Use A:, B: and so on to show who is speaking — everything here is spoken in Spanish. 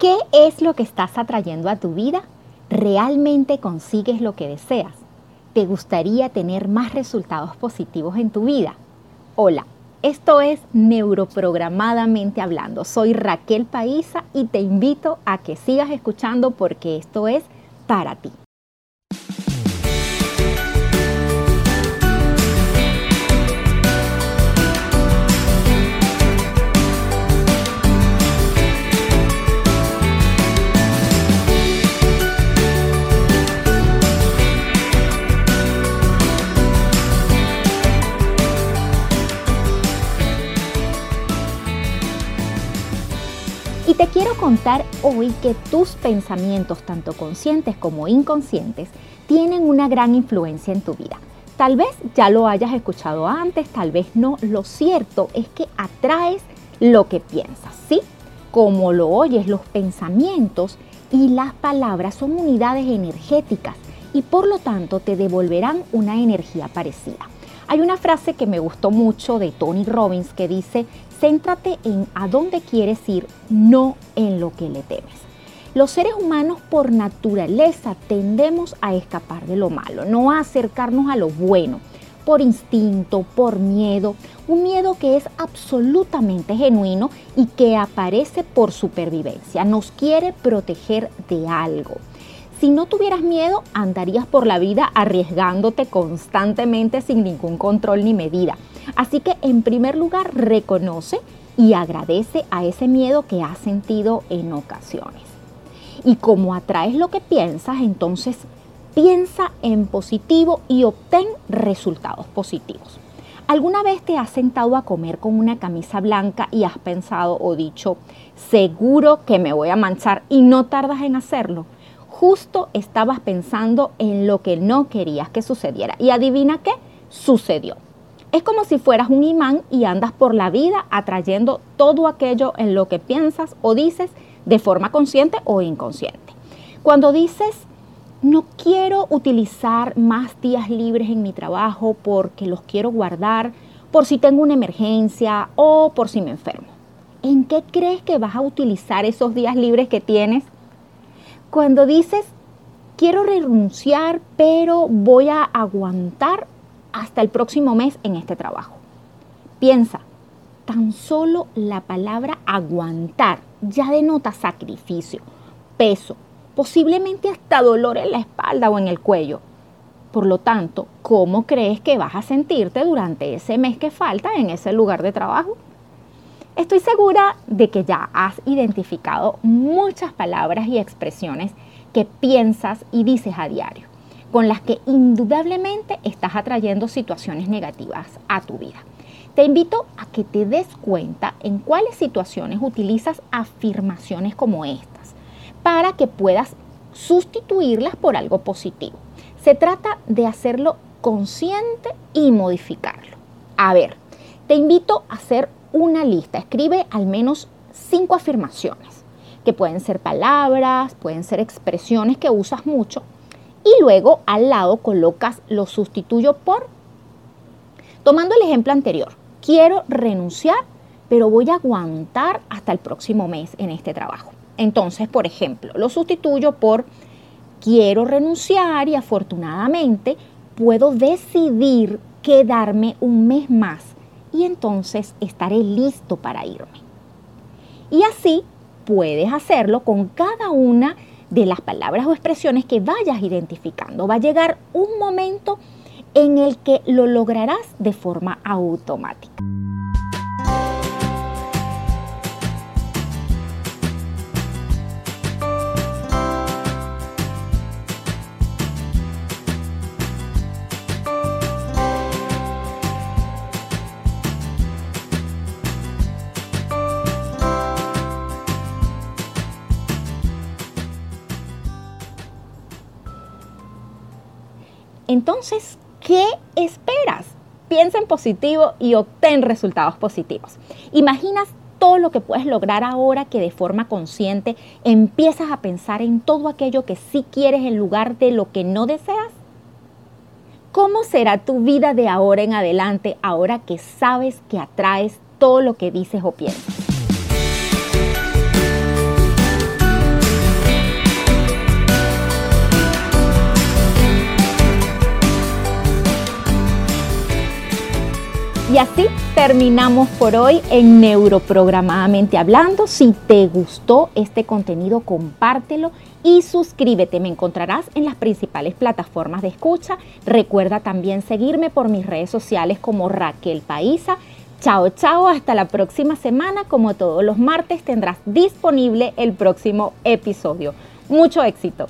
A: ¿Qué es lo que estás atrayendo a tu vida? ¿Realmente consigues lo que deseas? ¿Te gustaría tener más resultados positivos en tu vida? Hola, esto es Neuroprogramadamente Hablando. Soy Raquel Paisa y te invito a que sigas escuchando porque esto es para ti. Te quiero contar hoy que tus pensamientos, tanto conscientes como inconscientes, tienen una gran influencia en tu vida. Tal vez ya lo hayas escuchado antes, tal vez no. Lo cierto es que atraes lo que piensas, ¿sí? Como lo oyes, los pensamientos y las palabras son unidades energéticas y por lo tanto te devolverán una energía parecida. Hay una frase que me gustó mucho de Tony Robbins que dice, céntrate en a dónde quieres ir, no en lo que le temes. Los seres humanos por naturaleza tendemos a escapar de lo malo, no a acercarnos a lo bueno, por instinto, por miedo, un miedo que es absolutamente genuino y que aparece por supervivencia, nos quiere proteger de algo. Si no tuvieras miedo, andarías por la vida arriesgándote constantemente sin ningún control ni medida. Así que en primer lugar, reconoce y agradece a ese miedo que has sentido en ocasiones. Y como atraes lo que piensas, entonces piensa en positivo y obtén resultados positivos. ¿Alguna vez te has sentado a comer con una camisa blanca y has pensado o dicho, seguro que me voy a manchar y no tardas en hacerlo? Justo estabas pensando en lo que no querías que sucediera. Y adivina qué, sucedió. Es como si fueras un imán y andas por la vida atrayendo todo aquello en lo que piensas o dices de forma consciente o inconsciente. Cuando dices, no quiero utilizar más días libres en mi trabajo porque los quiero guardar por si tengo una emergencia o por si me enfermo. ¿En qué crees que vas a utilizar esos días libres que tienes? Cuando dices, quiero renunciar, pero voy a aguantar hasta el próximo mes en este trabajo. Piensa, tan solo la palabra aguantar ya denota sacrificio, peso, posiblemente hasta dolor en la espalda o en el cuello. Por lo tanto, ¿cómo crees que vas a sentirte durante ese mes que falta en ese lugar de trabajo? Estoy segura de que ya has identificado muchas palabras y expresiones que piensas y dices a diario, con las que indudablemente estás atrayendo situaciones negativas a tu vida. Te invito a que te des cuenta en cuáles situaciones utilizas afirmaciones como estas, para que puedas sustituirlas por algo positivo. Se trata de hacerlo consciente y modificarlo. A ver, te invito a hacer una lista, escribe al menos cinco afirmaciones, que pueden ser palabras, pueden ser expresiones que usas mucho, y luego al lado colocas lo sustituyo por, tomando el ejemplo anterior, quiero renunciar, pero voy a aguantar hasta el próximo mes en este trabajo. Entonces, por ejemplo, lo sustituyo por quiero renunciar y afortunadamente puedo decidir quedarme un mes más y entonces estaré listo para irme. Y así puedes hacerlo con cada una de las palabras o expresiones que vayas identificando. Va a llegar un momento en el que lo lograrás de forma automática. Entonces, ¿qué esperas? Piensa en positivo y obtén resultados positivos. Imaginas todo lo que puedes lograr ahora que de forma consciente empiezas a pensar en todo aquello que sí quieres en lugar de lo que no deseas? ¿Cómo será tu vida de ahora en adelante ahora que sabes que atraes todo lo que dices o piensas? Así terminamos por hoy en Neuroprogramadamente Hablando. Si te gustó este contenido, compártelo y suscríbete. Me encontrarás en las principales plataformas de escucha. Recuerda también seguirme por mis redes sociales como Raquel Paisa. Chao, chao, hasta la próxima semana. Como todos los martes tendrás disponible el próximo episodio. Mucho éxito.